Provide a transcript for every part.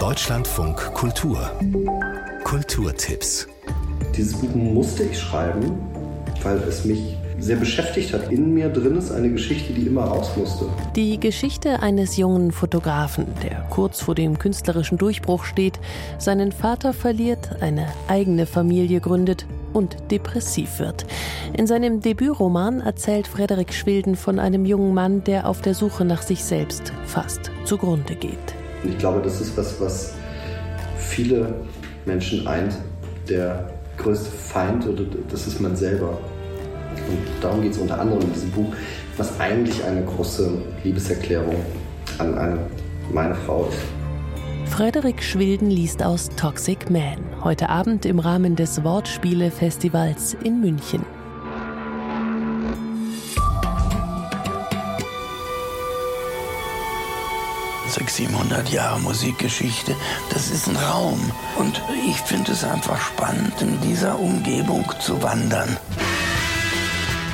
Deutschlandfunk Kultur Kulturtipps Dieses Buch musste ich schreiben, weil es mich sehr beschäftigt hat. In mir drin ist eine Geschichte, die immer raus musste. Die Geschichte eines jungen Fotografen, der kurz vor dem künstlerischen Durchbruch steht, seinen Vater verliert, eine eigene Familie gründet und depressiv wird. In seinem Debütroman erzählt Frederik Schwilden von einem jungen Mann, der auf der Suche nach sich selbst fast zugrunde geht. Und ich glaube, das ist was, was viele Menschen eint. Der größte Feind, oder das ist man selber. Und darum geht es unter anderem in diesem Buch, was eigentlich eine große Liebeserklärung an eine, meine Frau ist. Frederik Schwilden liest aus Toxic Man, heute Abend im Rahmen des Wortspiele-Festivals in München. Sechs, 700 Jahre Musikgeschichte, das ist ein Raum. Und ich finde es einfach spannend, in dieser Umgebung zu wandern.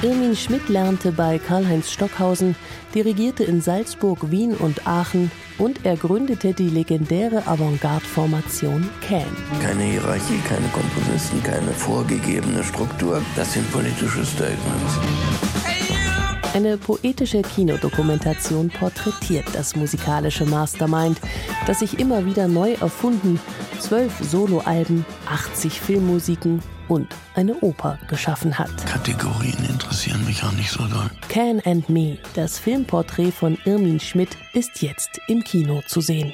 Irmin Schmidt lernte bei Karl-Heinz Stockhausen, dirigierte in Salzburg, Wien und Aachen und er gründete die legendäre Avantgarde-Formation Can. Keine Hierarchie, keine Komponisten, keine vorgegebene Struktur. Das sind politische Statements. Eine poetische Kinodokumentation porträtiert das musikalische Mastermind, das sich immer wieder neu erfunden, zwölf Soloalben, 80 Filmmusiken und eine Oper geschaffen hat. Kategorien interessieren mich auch nicht so doll. Can and Me, das Filmporträt von Irmin Schmidt, ist jetzt im Kino zu sehen.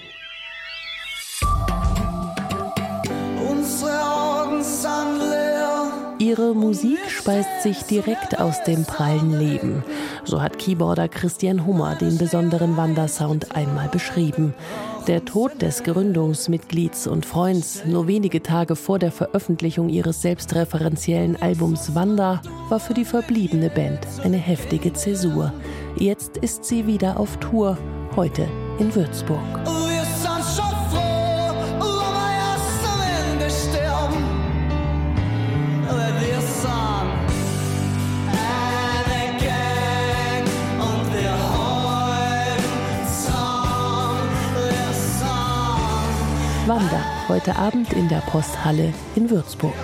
Ihre Musik speist sich direkt aus dem prallen Leben. So hat Keyboarder Christian Hummer den besonderen Wandersound einmal beschrieben. Der Tod des Gründungsmitglieds und Freunds nur wenige Tage vor der Veröffentlichung ihres selbstreferenziellen Albums Wander war für die verbliebene Band eine heftige Zäsur. Jetzt ist sie wieder auf Tour, heute in Würzburg. Wander, heute Abend in der Posthalle in Würzburg.